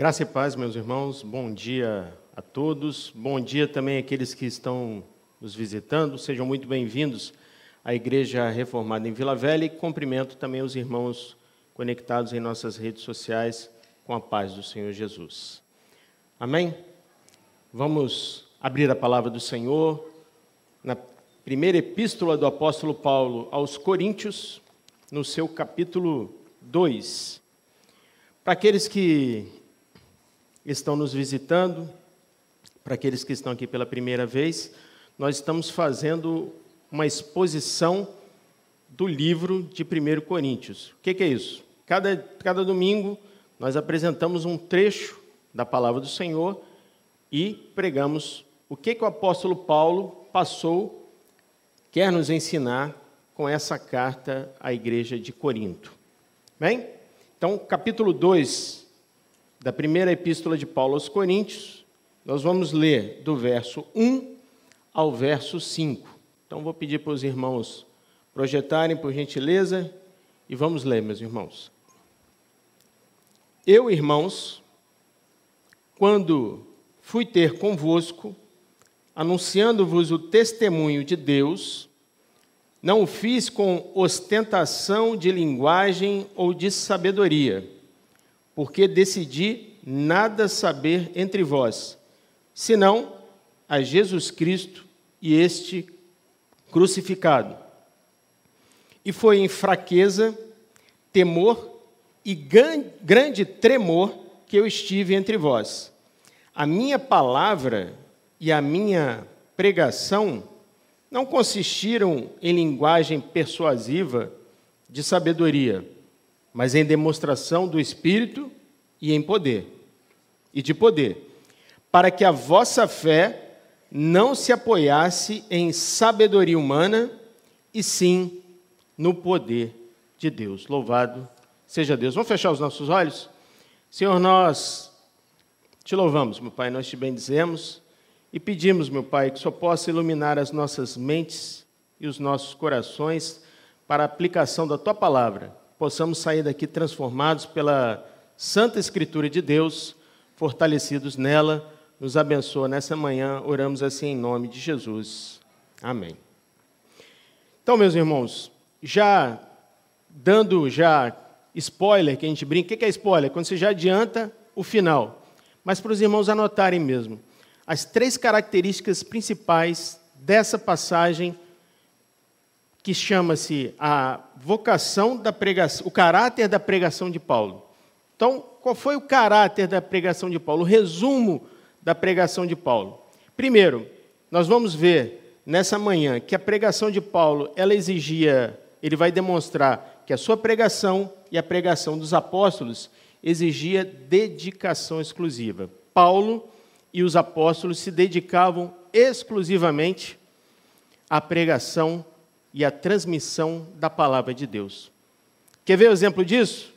Graça e paz, meus irmãos. Bom dia a todos. Bom dia também àqueles que estão nos visitando. Sejam muito bem-vindos à Igreja Reformada em Vila Velha e cumprimento também os irmãos conectados em nossas redes sociais com a paz do Senhor Jesus. Amém? Vamos abrir a palavra do Senhor na primeira epístola do apóstolo Paulo aos Coríntios, no seu capítulo 2. Para aqueles que estão nos visitando, para aqueles que estão aqui pela primeira vez, nós estamos fazendo uma exposição do livro de 1 Coríntios. O que, é isso? Cada, cada domingo nós apresentamos um trecho da palavra do Senhor e pregamos o que, que o apóstolo Paulo passou, quer nos ensinar com essa carta à igreja de Corinto. Bem? Então, capítulo 2 da primeira epístola de Paulo aos Coríntios, nós vamos ler do verso 1 ao verso 5. Então, vou pedir para os irmãos projetarem, por gentileza, e vamos ler, meus irmãos. Eu, irmãos, quando fui ter convosco, anunciando-vos o testemunho de Deus, não o fiz com ostentação de linguagem ou de sabedoria, porque decidi nada saber entre vós, senão a Jesus Cristo e este crucificado. E foi em fraqueza, temor e grande tremor que eu estive entre vós. A minha palavra e a minha pregação não consistiram em linguagem persuasiva de sabedoria, mas em demonstração do Espírito e em poder, e de poder, para que a vossa fé não se apoiasse em sabedoria humana, e sim no poder de Deus. Louvado seja Deus. Vamos fechar os nossos olhos? Senhor, nós te louvamos, meu Pai, nós te bendizemos e pedimos, meu Pai, que Senhor possa iluminar as nossas mentes e os nossos corações para a aplicação da tua palavra. Possamos sair daqui transformados pela Santa Escritura de Deus, fortalecidos nela. Nos abençoa nessa manhã, oramos assim em nome de Jesus. Amém. Então, meus irmãos, já dando já spoiler, que a gente brinca, o que é spoiler? Quando você já adianta o final. Mas para os irmãos anotarem mesmo as três características principais dessa passagem que chama-se a vocação da pregação, o caráter da pregação de Paulo. Então, qual foi o caráter da pregação de Paulo? O resumo da pregação de Paulo. Primeiro, nós vamos ver nessa manhã que a pregação de Paulo, ela exigia, ele vai demonstrar que a sua pregação e a pregação dos apóstolos exigia dedicação exclusiva. Paulo e os apóstolos se dedicavam exclusivamente à pregação e à transmissão da palavra de Deus. Quer ver o exemplo disso?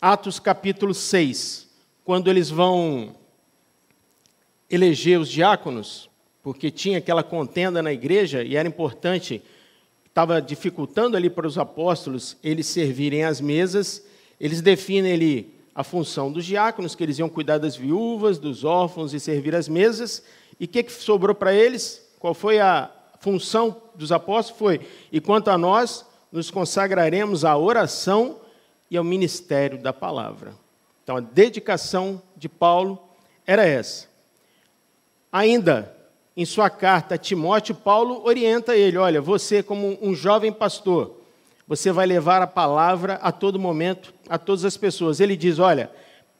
Atos capítulo 6, quando eles vão eleger os diáconos, porque tinha aquela contenda na igreja e era importante, estava dificultando ali para os apóstolos eles servirem as mesas, eles definem ali a função dos diáconos, que eles iam cuidar das viúvas, dos órfãos e servir as mesas. E o que, que sobrou para eles? Qual foi a função dos apóstolos? Foi: e quanto a nós, nos consagraremos à oração e ao ministério da palavra. Então, a dedicação de Paulo era essa. Ainda, em sua carta a Timóteo, Paulo orienta ele: olha, você, como um jovem pastor, você vai levar a palavra a todo momento, a todas as pessoas. Ele diz: olha,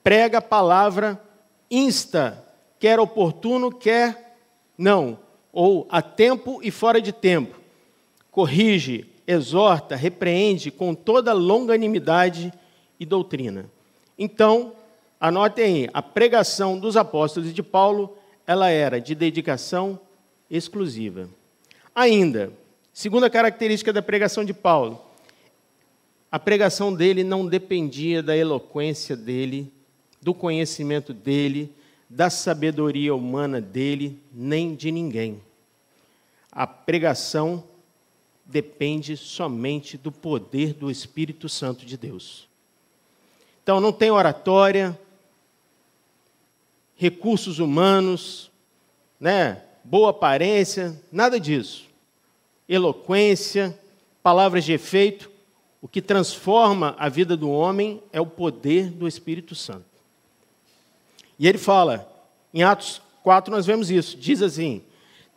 prega a palavra, insta, quer oportuno, quer não, ou a tempo e fora de tempo. Corrige, exorta, repreende com toda longanimidade e doutrina. Então, anotem aí, a pregação dos apóstolos de Paulo, ela era de dedicação exclusiva. Ainda, segunda característica da pregação de Paulo, a pregação dele não dependia da eloquência dele, do conhecimento dele, da sabedoria humana dele, nem de ninguém. A pregação depende somente do poder do Espírito Santo de Deus. Então não tem oratória, recursos humanos, né? boa aparência, nada disso. Eloquência, palavras de efeito. O que transforma a vida do homem é o poder do Espírito Santo. E ele fala, em Atos 4 nós vemos isso, diz assim: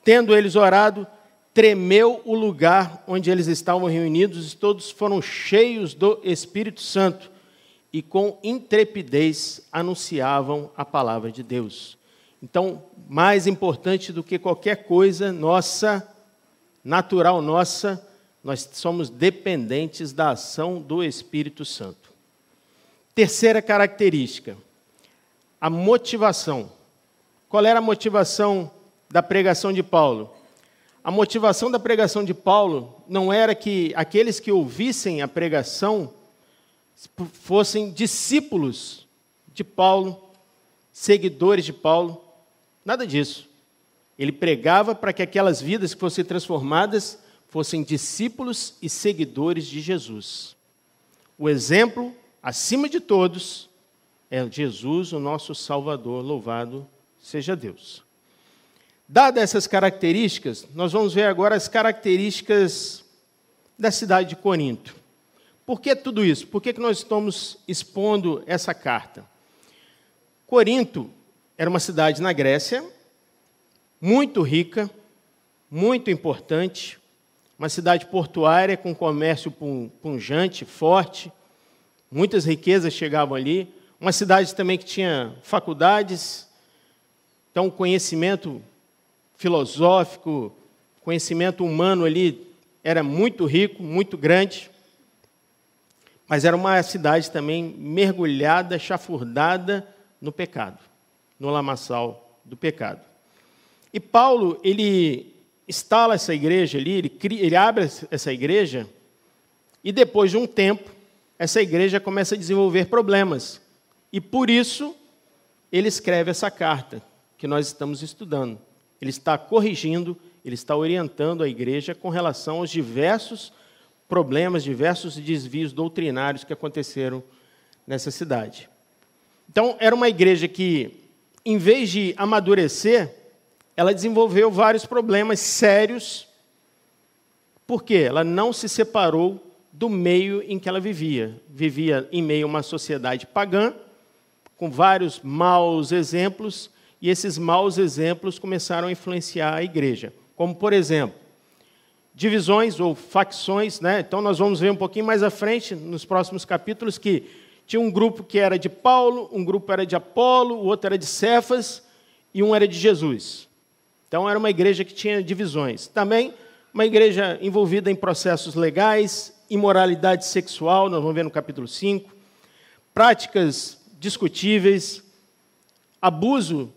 Tendo eles orado, tremeu o lugar onde eles estavam reunidos e todos foram cheios do Espírito Santo e com intrepidez anunciavam a palavra de Deus. Então, mais importante do que qualquer coisa nossa, natural nossa, nós somos dependentes da ação do Espírito Santo. Terceira característica, a motivação. Qual era a motivação da pregação de Paulo? A motivação da pregação de Paulo não era que aqueles que ouvissem a pregação fossem discípulos de Paulo, seguidores de Paulo, nada disso. Ele pregava para que aquelas vidas que fossem transformadas fossem discípulos e seguidores de Jesus. O exemplo, acima de todos, é Jesus, o nosso Salvador, louvado seja Deus. Dadas essas características, nós vamos ver agora as características da cidade de Corinto. Por que tudo isso? Por que, que nós estamos expondo essa carta? Corinto era uma cidade na Grécia, muito rica, muito importante, uma cidade portuária com comércio punjante, forte, muitas riquezas chegavam ali, uma cidade também que tinha faculdades, então conhecimento filosófico, conhecimento humano ali era muito rico, muito grande. Mas era uma cidade também mergulhada, chafurdada no pecado, no lamaçal do pecado. E Paulo, ele instala essa igreja ali, ele, cria, ele abre essa igreja, e depois de um tempo, essa igreja começa a desenvolver problemas. E por isso, ele escreve essa carta que nós estamos estudando. Ele está corrigindo, ele está orientando a igreja com relação aos diversos problemas, diversos desvios doutrinários que aconteceram nessa cidade. Então, era uma igreja que, em vez de amadurecer, ela desenvolveu vários problemas sérios, porque ela não se separou do meio em que ela vivia. Vivia em meio a uma sociedade pagã, com vários maus exemplos, e esses maus exemplos começaram a influenciar a igreja. Como, por exemplo, divisões ou facções, né? Então nós vamos ver um pouquinho mais à frente, nos próximos capítulos, que tinha um grupo que era de Paulo, um grupo era de Apolo, o outro era de Cefas e um era de Jesus. Então era uma igreja que tinha divisões. Também uma igreja envolvida em processos legais, imoralidade sexual, nós vamos ver no capítulo 5, práticas discutíveis, abuso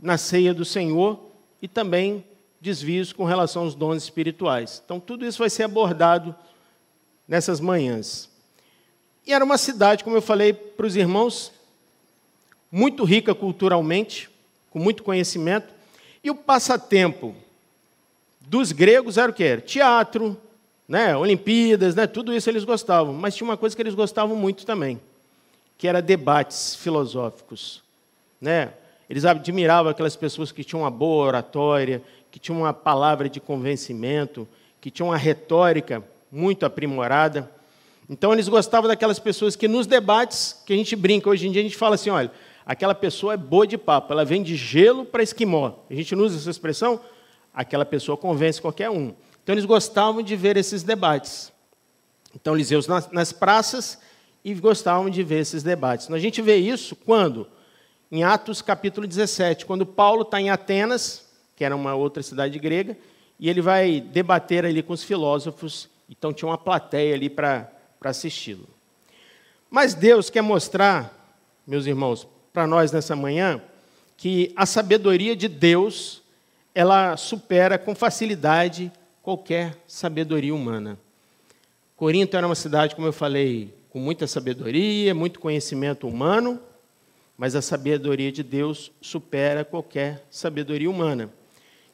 na ceia do Senhor e também desvios com relação aos dons espirituais. Então, tudo isso vai ser abordado nessas manhãs. E era uma cidade, como eu falei para os irmãos, muito rica culturalmente, com muito conhecimento, e o passatempo dos gregos era o que? Teatro, né, Olimpíadas, né, tudo isso eles gostavam, mas tinha uma coisa que eles gostavam muito também, que era debates filosóficos, né? Eles admiravam aquelas pessoas que tinham uma boa oratória, que tinham uma palavra de convencimento, que tinham uma retórica muito aprimorada. Então eles gostavam daquelas pessoas que nos debates, que a gente brinca, hoje em dia a gente fala assim, olha, aquela pessoa é boa de papo, ela vem de gelo para esquimó. A gente não usa essa expressão, aquela pessoa convence qualquer um. Então eles gostavam de ver esses debates. Então eles iam nas, nas praças e gostavam de ver esses debates. A gente vê isso quando? Em Atos capítulo 17, quando Paulo está em Atenas, que era uma outra cidade grega, e ele vai debater ali com os filósofos, então tinha uma plateia ali para assisti-lo. Mas Deus quer mostrar, meus irmãos, para nós nessa manhã, que a sabedoria de Deus, ela supera com facilidade qualquer sabedoria humana. Corinto era uma cidade, como eu falei, com muita sabedoria, muito conhecimento humano, mas a sabedoria de Deus supera qualquer sabedoria humana.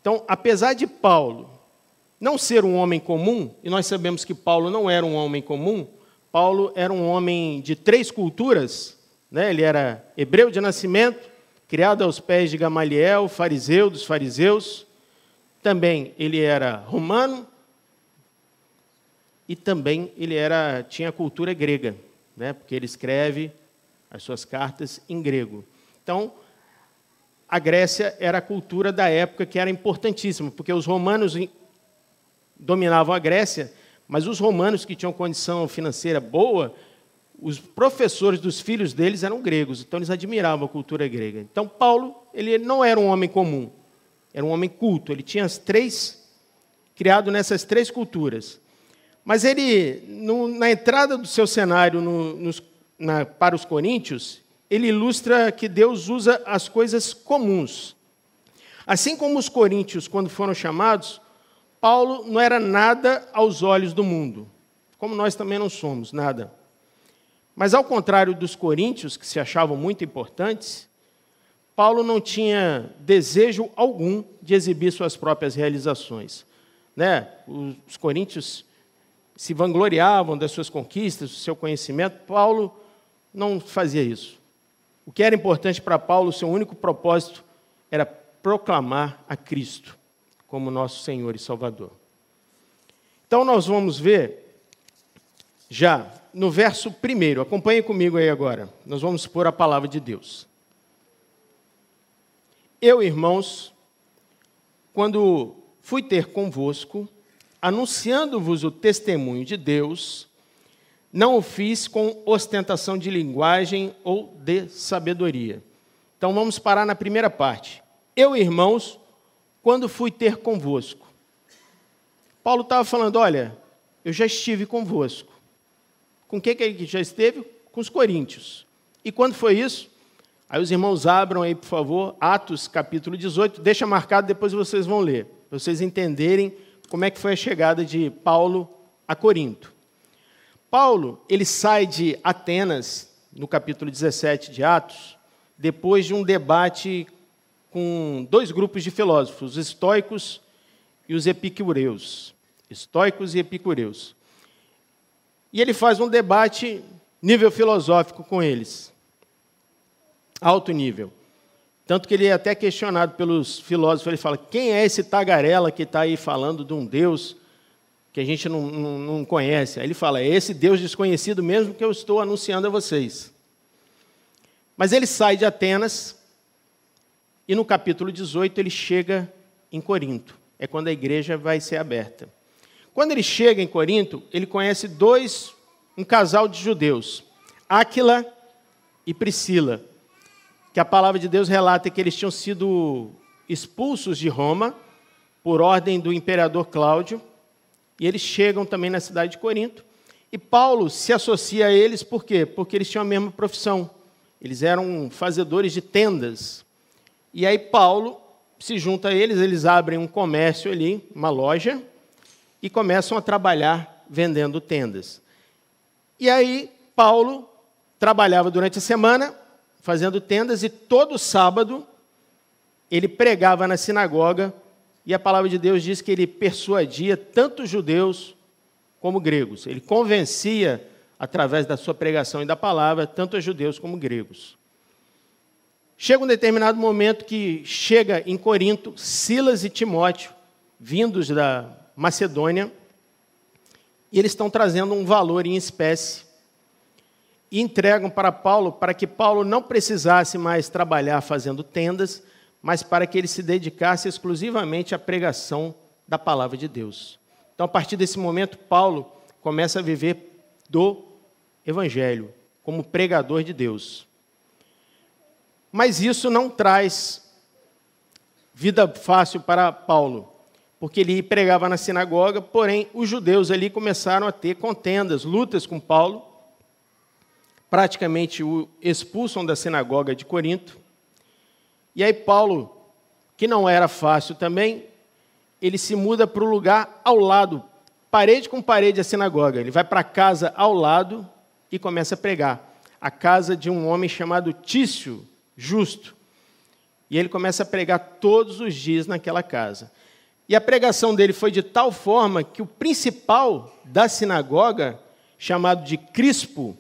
Então, apesar de Paulo não ser um homem comum, e nós sabemos que Paulo não era um homem comum, Paulo era um homem de três culturas, né? ele era hebreu de nascimento, criado aos pés de Gamaliel, fariseu dos fariseus. Também ele era romano e também ele era tinha cultura grega, né? Porque ele escreve as suas cartas em grego. Então, a Grécia era a cultura da época que era importantíssima, porque os romanos dominavam a Grécia, mas os romanos que tinham condição financeira boa, os professores dos filhos deles eram gregos, então eles admiravam a cultura grega. Então Paulo, ele não era um homem comum, era um homem culto, ele tinha as três criado nessas três culturas. Mas ele, no, na entrada do seu cenário no, na, para os coríntios, ele ilustra que Deus usa as coisas comuns. Assim como os coríntios, quando foram chamados, Paulo não era nada aos olhos do mundo, como nós também não somos, nada. Mas ao contrário dos coríntios, que se achavam muito importantes, Paulo não tinha desejo algum de exibir suas próprias realizações. Né? Os coríntios se vangloriavam das suas conquistas, do seu conhecimento. Paulo não fazia isso. O que era importante para Paulo, seu único propósito, era proclamar a Cristo como nosso Senhor e Salvador. Então nós vamos ver já no verso primeiro, acompanhe comigo aí agora, nós vamos pôr a palavra de Deus. Eu, irmãos, quando fui ter convosco, anunciando-vos o testemunho de Deus, não o fiz com ostentação de linguagem ou de sabedoria. Então vamos parar na primeira parte. Eu, irmãos, quando fui ter convosco. Paulo estava falando: olha, eu já estive convosco. Com quem que ele já esteve? Com os coríntios. E quando foi isso? Aí os irmãos abram aí, por favor, Atos capítulo 18, deixa marcado, depois vocês vão ler, para vocês entenderem como é que foi a chegada de Paulo a Corinto. Paulo, ele sai de Atenas, no capítulo 17 de Atos, depois de um debate com dois grupos de filósofos, os estoicos e os epicureus. Estoicos e epicureus. E ele faz um debate nível filosófico com eles. Alto nível. Tanto que ele é até questionado pelos filósofos. Ele fala: quem é esse tagarela que está aí falando de um Deus que a gente não, não, não conhece. Aí ele fala: é esse Deus desconhecido mesmo que eu estou anunciando a vocês. Mas ele sai de Atenas e no capítulo 18 ele chega em Corinto. É quando a igreja vai ser aberta. Quando ele chega em Corinto, ele conhece dois, um casal de judeus, Áquila e Priscila, que a palavra de Deus relata que eles tinham sido expulsos de Roma por ordem do imperador Cláudio e eles chegam também na cidade de Corinto. E Paulo se associa a eles por quê? Porque eles tinham a mesma profissão. Eles eram fazedores de tendas. E aí Paulo se junta a eles, eles abrem um comércio ali, uma loja, e começam a trabalhar vendendo tendas. E aí Paulo trabalhava durante a semana fazendo tendas e todo sábado ele pregava na sinagoga e a palavra de Deus diz que ele persuadia tanto judeus como gregos. Ele convencia, através da sua pregação e da palavra, tanto judeus como gregos. Chega um determinado momento que chega em Corinto Silas e Timóteo, vindos da Macedônia, e eles estão trazendo um valor em espécie e entregam para Paulo para que Paulo não precisasse mais trabalhar fazendo tendas, mas para que ele se dedicasse exclusivamente à pregação da palavra de Deus. Então, a partir desse momento, Paulo começa a viver do Evangelho, como pregador de Deus. Mas isso não traz vida fácil para Paulo, porque ele pregava na sinagoga, porém os judeus ali começaram a ter contendas, lutas com Paulo, praticamente o expulsam da sinagoga de Corinto. E aí Paulo, que não era fácil também, ele se muda para o lugar ao lado, parede com parede a sinagoga. Ele vai para a casa ao lado e começa a pregar. A casa de um homem chamado Tício, justo. E ele começa a pregar todos os dias naquela casa. E a pregação dele foi de tal forma que o principal da sinagoga, chamado de Crispo,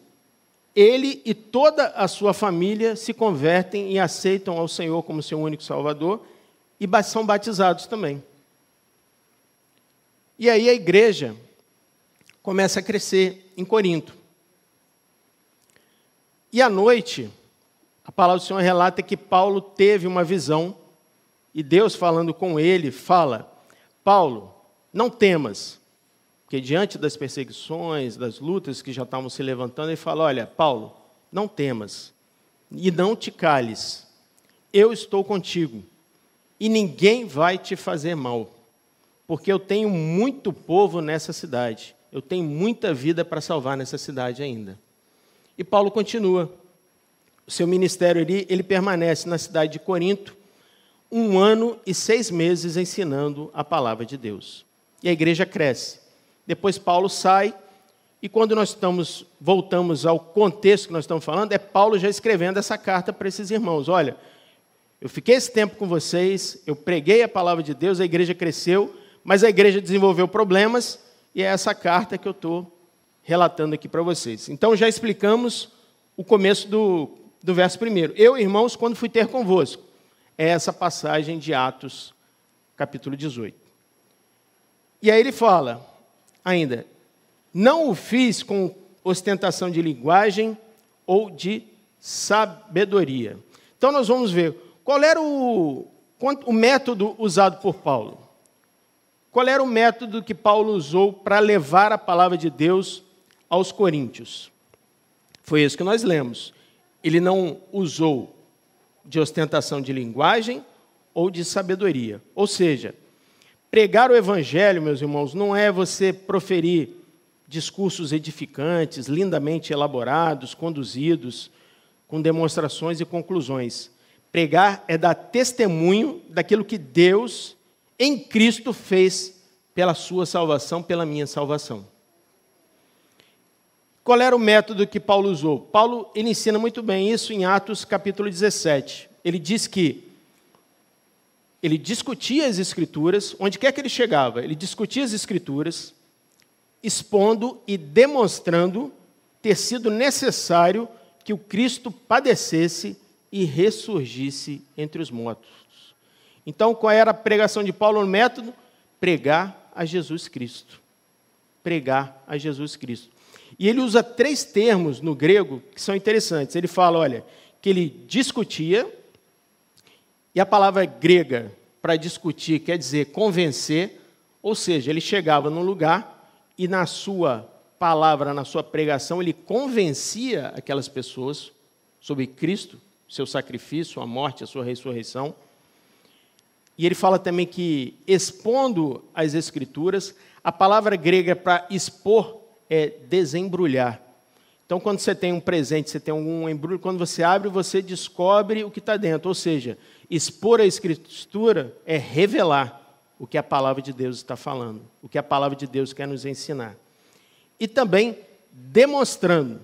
ele e toda a sua família se convertem e aceitam ao Senhor como seu único Salvador e são batizados também. E aí a igreja começa a crescer em Corinto. E à noite, a palavra do Senhor relata que Paulo teve uma visão e Deus falando com ele fala: Paulo, não temas, porque diante das perseguições, das lutas que já estavam se levantando, ele fala: Olha, Paulo, não temas e não te cales, eu estou contigo e ninguém vai te fazer mal, porque eu tenho muito povo nessa cidade, eu tenho muita vida para salvar nessa cidade ainda. E Paulo continua. O seu ministério ele, ele permanece na cidade de Corinto, um ano e seis meses ensinando a palavra de Deus. E a igreja cresce. Depois Paulo sai, e quando nós estamos, voltamos ao contexto que nós estamos falando, é Paulo já escrevendo essa carta para esses irmãos. Olha, eu fiquei esse tempo com vocês, eu preguei a palavra de Deus, a igreja cresceu, mas a igreja desenvolveu problemas, e é essa carta que eu estou relatando aqui para vocês. Então já explicamos o começo do, do verso primeiro. Eu, irmãos, quando fui ter convosco é essa passagem de Atos, capítulo 18. E aí ele fala ainda: Não o fiz com ostentação de linguagem ou de sabedoria. Então nós vamos ver qual era o, o método usado por Paulo. Qual era o método que Paulo usou para levar a palavra de Deus aos coríntios? Foi isso que nós lemos. Ele não usou de ostentação de linguagem ou de sabedoria. Ou seja, pregar o evangelho, meus irmãos, não é você proferir discursos edificantes, lindamente elaborados, conduzidos, com demonstrações e conclusões. Pregar é dar testemunho daquilo que Deus em Cristo fez pela sua salvação, pela minha salvação. Qual era o método que Paulo usou? Paulo ele ensina muito bem isso em Atos capítulo 17. Ele diz que ele discutia as escrituras, onde quer que ele chegava, ele discutia as escrituras, expondo e demonstrando ter sido necessário que o Cristo padecesse e ressurgisse entre os mortos. Então, qual era a pregação de Paulo no método? Pregar a Jesus Cristo. Pregar a Jesus Cristo. E ele usa três termos no grego que são interessantes. Ele fala, olha, que ele discutia, e a palavra grega para discutir quer dizer convencer, ou seja, ele chegava num lugar e na sua palavra, na sua pregação, ele convencia aquelas pessoas sobre Cristo, seu sacrifício, a morte, a sua ressurreição. E ele fala também que, expondo as Escrituras, a palavra grega para expor é desembrulhar. Então, quando você tem um presente, você tem algum embrulho, quando você abre, você descobre o que está dentro. Ou seja, expor a Escritura é revelar o que a palavra de Deus está falando, o que a palavra de Deus quer nos ensinar. E também demonstrando.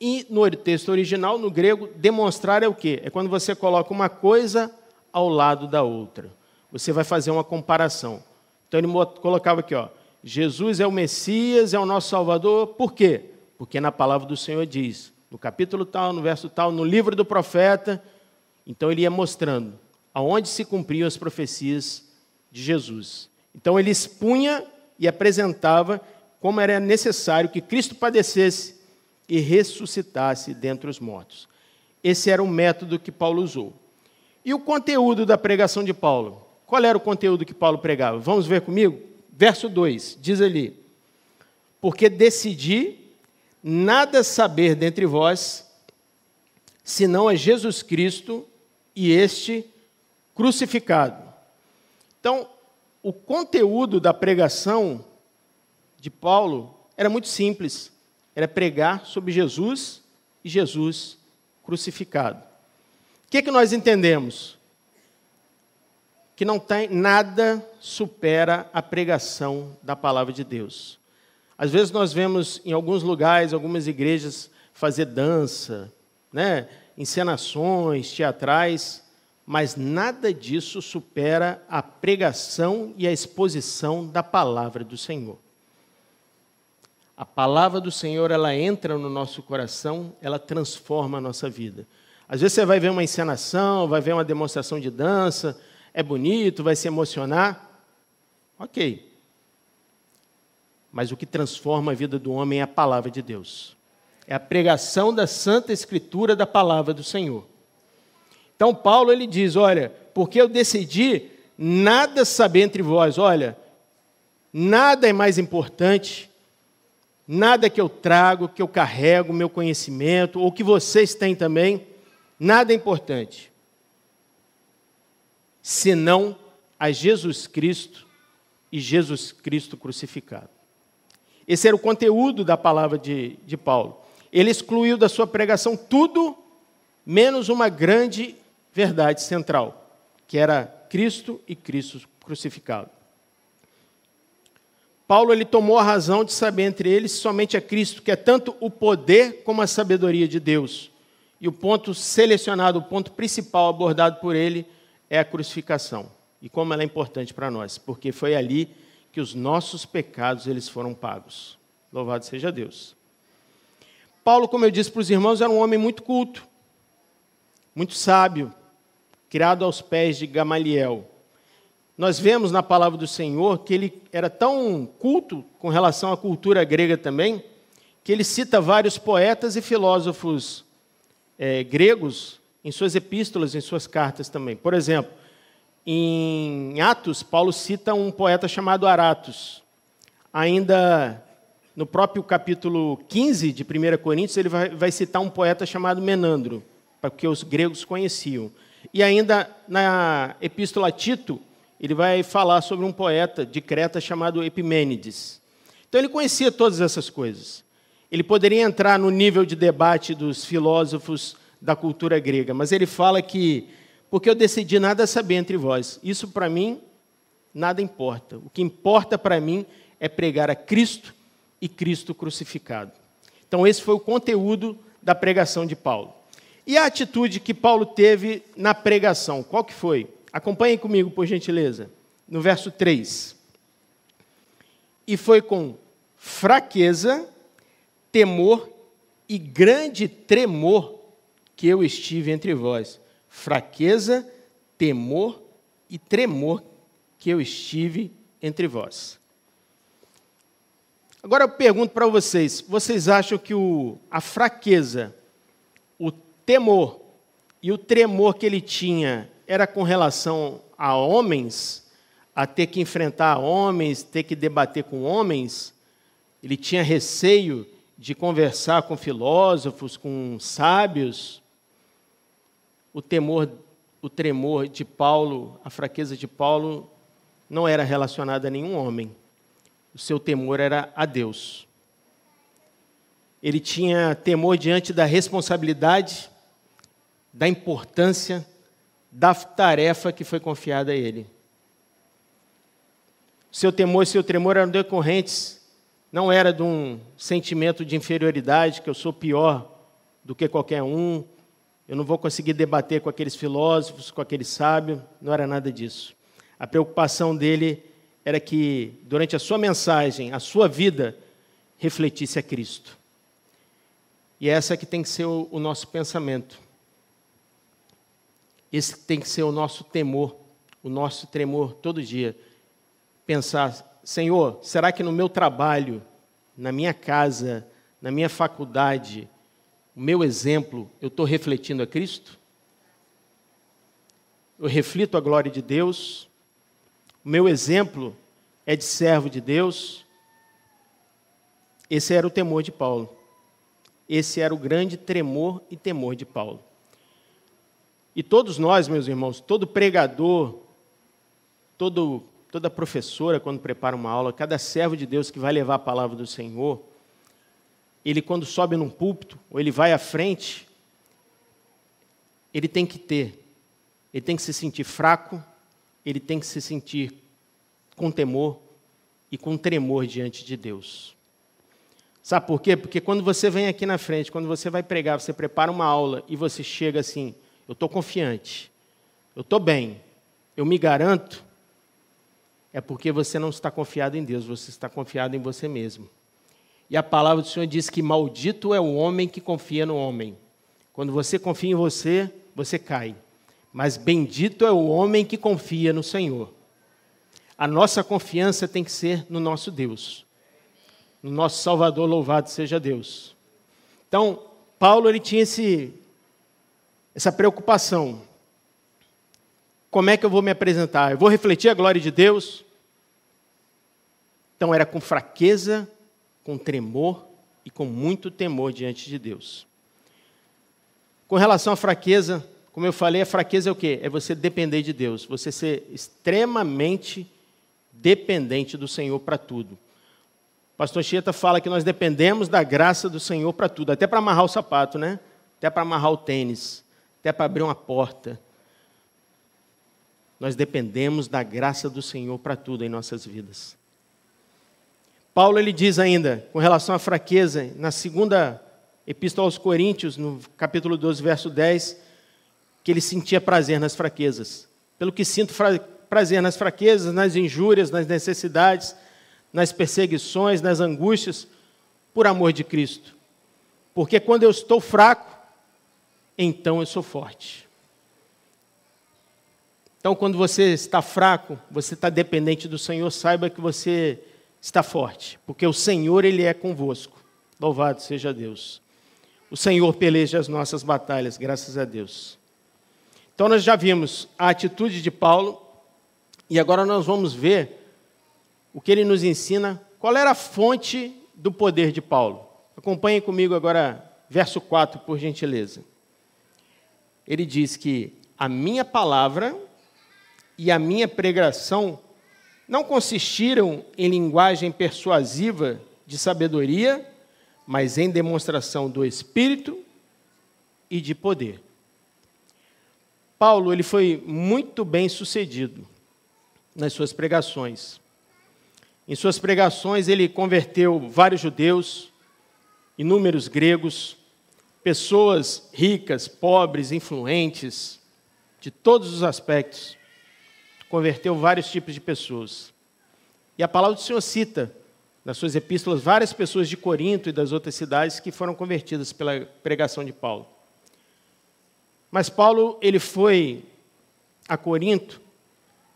E no texto original, no grego, demonstrar é o quê? É quando você coloca uma coisa ao lado da outra. Você vai fazer uma comparação. Então ele colocava aqui, ó, Jesus é o Messias, é o nosso Salvador. Por quê? Porque na palavra do Senhor diz, no capítulo tal, no verso tal, no livro do profeta. Então ele ia mostrando aonde se cumpriam as profecias de Jesus. Então ele expunha e apresentava como era necessário que Cristo padecesse e ressuscitasse dentre os mortos. Esse era o método que Paulo usou. E o conteúdo da pregação de Paulo? Qual era o conteúdo que Paulo pregava? Vamos ver comigo? Verso 2, diz ali: Porque decidi nada saber dentre vós, senão a Jesus Cristo e este crucificado. Então, o conteúdo da pregação de Paulo era muito simples: era pregar sobre Jesus e Jesus crucificado. O que, é que nós entendemos? que não tem nada supera a pregação da palavra de Deus. Às vezes nós vemos em alguns lugares, algumas igrejas fazer dança, né, encenações teatrais, mas nada disso supera a pregação e a exposição da palavra do Senhor. a palavra do Senhor, ela entra no nosso coração, ela transforma a nossa vida. Às vezes você vai ver uma encenação, vai ver uma demonstração de dança, é bonito, vai se emocionar. Ok. Mas o que transforma a vida do homem é a palavra de Deus. É a pregação da Santa Escritura da palavra do Senhor. Então Paulo ele diz, olha, porque eu decidi nada saber entre vós, olha, nada é mais importante Nada que eu trago, que eu carrego, meu conhecimento, ou que vocês têm também, nada é importante. Senão a Jesus Cristo e Jesus Cristo crucificado. Esse era o conteúdo da palavra de, de Paulo. Ele excluiu da sua pregação tudo menos uma grande verdade central, que era Cristo e Cristo crucificado. Paulo ele tomou a razão de saber entre eles somente a Cristo, que é tanto o poder como a sabedoria de Deus. E o ponto selecionado, o ponto principal abordado por ele é a crucificação. E como ela é importante para nós, porque foi ali que os nossos pecados eles foram pagos. Louvado seja Deus. Paulo, como eu disse para os irmãos, era um homem muito culto, muito sábio, criado aos pés de Gamaliel nós vemos na palavra do Senhor que ele era tão culto com relação à cultura grega também, que ele cita vários poetas e filósofos é, gregos em suas epístolas, em suas cartas também. Por exemplo, em Atos, Paulo cita um poeta chamado Aratus. Ainda no próprio capítulo 15 de 1 Coríntios, ele vai, vai citar um poeta chamado Menandro, porque os gregos conheciam. E ainda na epístola a Tito, ele vai falar sobre um poeta de Creta chamado Epimênides. Então ele conhecia todas essas coisas. Ele poderia entrar no nível de debate dos filósofos da cultura grega, mas ele fala que, porque eu decidi nada saber entre vós, isso para mim nada importa. O que importa para mim é pregar a Cristo e Cristo crucificado. Então, esse foi o conteúdo da pregação de Paulo. E a atitude que Paulo teve na pregação, qual que foi? Acompanhem comigo, por gentileza, no verso 3. E foi com fraqueza, temor e grande tremor que eu estive entre vós. Fraqueza, temor e tremor que eu estive entre vós. Agora eu pergunto para vocês: vocês acham que o, a fraqueza, o temor e o tremor que ele tinha era com relação a homens, a ter que enfrentar homens, ter que debater com homens. Ele tinha receio de conversar com filósofos, com sábios. O temor, o tremor de Paulo, a fraqueza de Paulo não era relacionada a nenhum homem. O seu temor era a Deus. Ele tinha temor diante da responsabilidade, da importância da tarefa que foi confiada a ele. Seu temor e seu tremor eram decorrentes, não era de um sentimento de inferioridade, que eu sou pior do que qualquer um, eu não vou conseguir debater com aqueles filósofos, com aquele sábio, não era nada disso. A preocupação dele era que, durante a sua mensagem, a sua vida, refletisse a Cristo. E essa que tem que ser o, o nosso pensamento. Esse tem que ser o nosso temor, o nosso tremor todo dia. Pensar, Senhor, será que no meu trabalho, na minha casa, na minha faculdade, o meu exemplo, eu estou refletindo a Cristo? Eu reflito a glória de Deus? Meu exemplo é de servo de Deus? Esse era o temor de Paulo. Esse era o grande tremor e temor de Paulo. E todos nós, meus irmãos, todo pregador, todo, toda professora, quando prepara uma aula, cada servo de Deus que vai levar a palavra do Senhor, ele, quando sobe num púlpito, ou ele vai à frente, ele tem que ter, ele tem que se sentir fraco, ele tem que se sentir com temor e com tremor diante de Deus. Sabe por quê? Porque quando você vem aqui na frente, quando você vai pregar, você prepara uma aula e você chega assim, eu estou confiante, eu estou bem, eu me garanto, é porque você não está confiado em Deus, você está confiado em você mesmo. E a palavra do Senhor diz que maldito é o homem que confia no homem. Quando você confia em você, você cai. Mas bendito é o homem que confia no Senhor. A nossa confiança tem que ser no nosso Deus. No nosso Salvador, louvado seja Deus. Então, Paulo ele tinha esse, essa preocupação. Como é que eu vou me apresentar? Eu vou refletir a glória de Deus? Então, era com fraqueza com tremor e com muito temor diante de Deus. Com relação à fraqueza, como eu falei, a fraqueza é o quê? É você depender de Deus, você ser extremamente dependente do Senhor para tudo. O pastor Chieta fala que nós dependemos da graça do Senhor para tudo, até para amarrar o sapato, né? Até para amarrar o tênis, até para abrir uma porta. Nós dependemos da graça do Senhor para tudo em nossas vidas. Paulo ele diz ainda, com relação à fraqueza, na segunda epístola aos Coríntios, no capítulo 12, verso 10, que ele sentia prazer nas fraquezas. Pelo que sinto prazer nas fraquezas, nas injúrias, nas necessidades, nas perseguições, nas angústias, por amor de Cristo. Porque quando eu estou fraco, então eu sou forte. Então, quando você está fraco, você está dependente do Senhor, saiba que você está forte, porque o Senhor ele é convosco. Louvado seja Deus. O Senhor peleja as nossas batalhas, graças a Deus. Então nós já vimos a atitude de Paulo e agora nós vamos ver o que ele nos ensina, qual era a fonte do poder de Paulo. Acompanhem comigo agora verso 4, por gentileza. Ele diz que a minha palavra e a minha pregação não consistiram em linguagem persuasiva de sabedoria, mas em demonstração do Espírito e de poder. Paulo ele foi muito bem sucedido nas suas pregações. Em suas pregações, ele converteu vários judeus, inúmeros gregos, pessoas ricas, pobres, influentes, de todos os aspectos converteu vários tipos de pessoas. E a palavra do Senhor cita nas suas epístolas várias pessoas de Corinto e das outras cidades que foram convertidas pela pregação de Paulo. Mas Paulo, ele foi a Corinto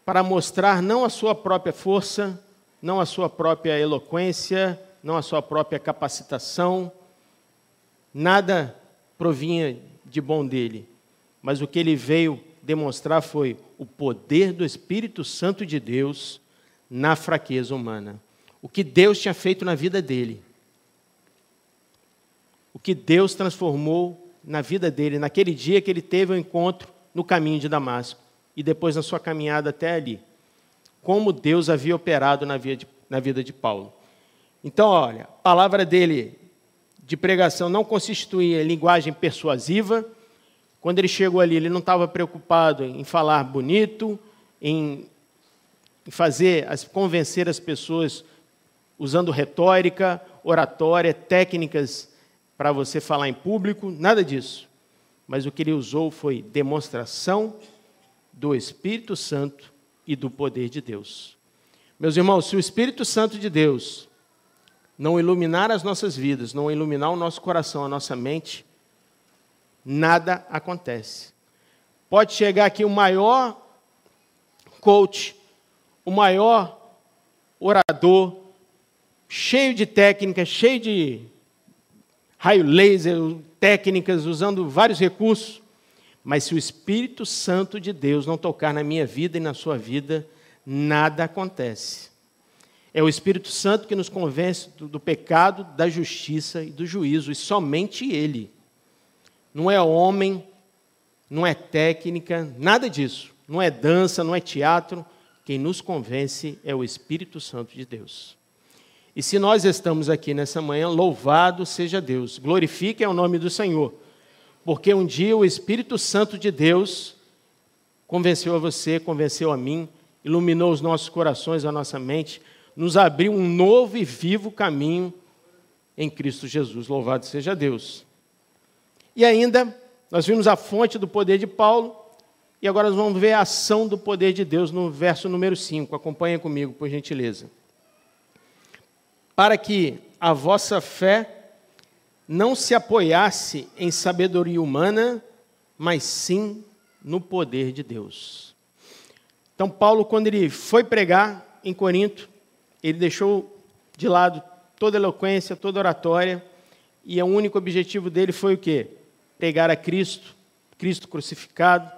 para mostrar não a sua própria força, não a sua própria eloquência, não a sua própria capacitação, nada provinha de bom dele, mas o que ele veio demonstrar foi o poder do Espírito Santo de Deus na fraqueza humana. O que Deus tinha feito na vida dele. O que Deus transformou na vida dele, naquele dia que ele teve o um encontro no caminho de Damasco e depois na sua caminhada até ali. Como Deus havia operado na vida de, na vida de Paulo. Então, olha, a palavra dele de pregação não constituía linguagem persuasiva, quando ele chegou ali, ele não estava preocupado em falar bonito, em fazer, convencer as pessoas usando retórica, oratória, técnicas para você falar em público, nada disso. Mas o que ele usou foi demonstração do Espírito Santo e do poder de Deus. Meus irmãos, se o Espírito Santo de Deus não iluminar as nossas vidas, não iluminar o nosso coração, a nossa mente, nada acontece. Pode chegar aqui o maior coach, o maior orador, cheio de técnicas, cheio de raio laser, técnicas, usando vários recursos, mas se o Espírito Santo de Deus não tocar na minha vida e na sua vida, nada acontece. É o Espírito Santo que nos convence do, do pecado, da justiça e do juízo, e somente Ele. Não é homem, não é técnica, nada disso. Não é dança, não é teatro. Quem nos convence é o Espírito Santo de Deus. E se nós estamos aqui nessa manhã, louvado seja Deus, glorifique o nome do Senhor, porque um dia o Espírito Santo de Deus convenceu a você, convenceu a mim, iluminou os nossos corações, a nossa mente, nos abriu um novo e vivo caminho em Cristo Jesus. Louvado seja Deus. E ainda, nós vimos a fonte do poder de Paulo, e agora nós vamos ver a ação do poder de Deus no verso número 5. Acompanha comigo, por gentileza. Para que a vossa fé não se apoiasse em sabedoria humana, mas sim no poder de Deus. Então, Paulo, quando ele foi pregar em Corinto, ele deixou de lado toda eloquência, toda oratória, e o único objetivo dele foi o quê? Pregar a Cristo, Cristo crucificado.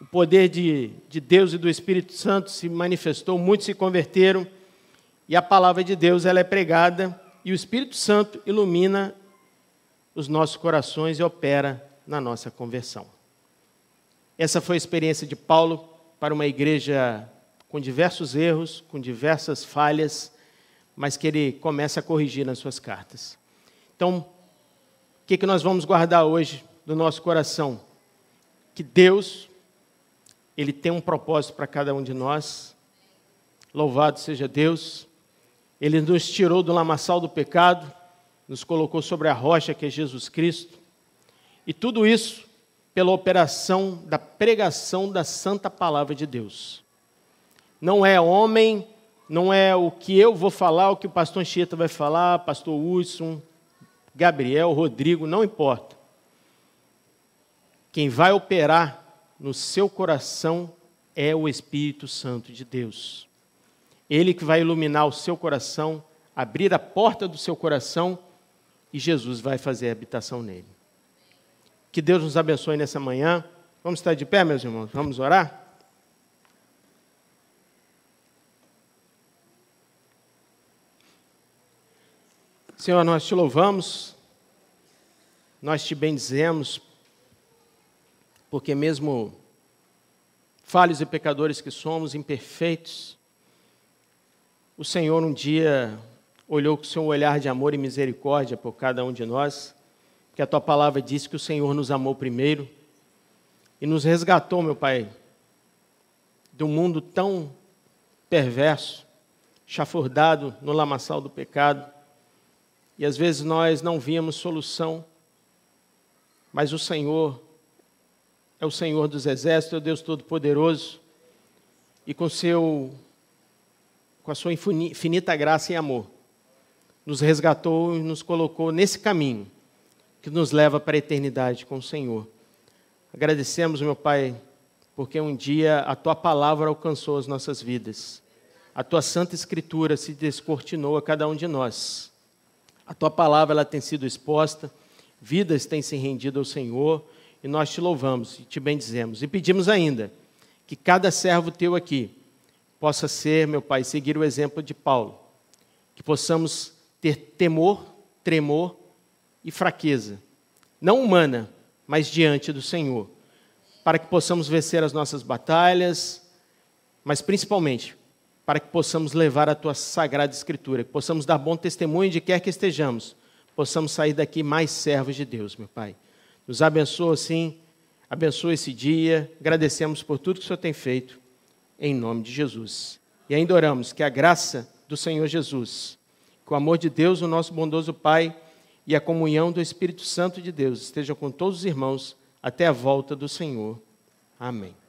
O poder de, de Deus e do Espírito Santo se manifestou, muitos se converteram, e a palavra de Deus ela é pregada, e o Espírito Santo ilumina os nossos corações e opera na nossa conversão. Essa foi a experiência de Paulo para uma igreja com diversos erros, com diversas falhas, mas que ele começa a corrigir nas suas cartas. Então, o que, que nós vamos guardar hoje do nosso coração? Que Deus, Ele tem um propósito para cada um de nós. Louvado seja Deus. Ele nos tirou do lamaçal do pecado, nos colocou sobre a rocha que é Jesus Cristo. E tudo isso pela operação da pregação da santa palavra de Deus. Não é homem, não é o que eu vou falar, o que o pastor Anchieta vai falar, pastor Wilson, Gabriel, Rodrigo, não importa. Quem vai operar no seu coração é o Espírito Santo de Deus. Ele que vai iluminar o seu coração, abrir a porta do seu coração e Jesus vai fazer habitação nele. Que Deus nos abençoe nessa manhã. Vamos estar de pé, meus irmãos? Vamos orar? Senhor, nós te louvamos, nós te bendizemos, porque mesmo falhos e pecadores que somos, imperfeitos, o Senhor um dia olhou com seu olhar de amor e misericórdia por cada um de nós que a tua palavra diz que o Senhor nos amou primeiro e nos resgatou, meu Pai, de um mundo tão perverso, chafurdado no lamaçal do pecado. E às vezes nós não víamos solução, mas o Senhor é o Senhor dos exércitos, é o Deus Todo-Poderoso, e com seu com a sua infinita graça e amor, nos resgatou e nos colocou nesse caminho que nos leva para a eternidade com o Senhor. Agradecemos, meu Pai, porque um dia a tua palavra alcançou as nossas vidas. A tua santa escritura se descortinou a cada um de nós. A tua palavra ela tem sido exposta, vidas têm se rendido ao Senhor, e nós te louvamos e te bendizemos. E pedimos ainda que cada servo teu aqui possa ser, meu Pai, seguir o exemplo de Paulo. Que possamos ter temor, tremor e fraqueza, não humana, mas diante do Senhor, para que possamos vencer as nossas batalhas, mas principalmente para que possamos levar a tua sagrada escritura, que possamos dar bom testemunho de quer que estejamos, possamos sair daqui mais servos de Deus, meu Pai. Nos abençoa, sim, abençoa esse dia, agradecemos por tudo que o Senhor tem feito, em nome de Jesus. E ainda oramos que a graça do Senhor Jesus, que o amor de Deus, o nosso bondoso Pai, e a comunhão do Espírito Santo de Deus esteja com todos os irmãos até a volta do Senhor. Amém.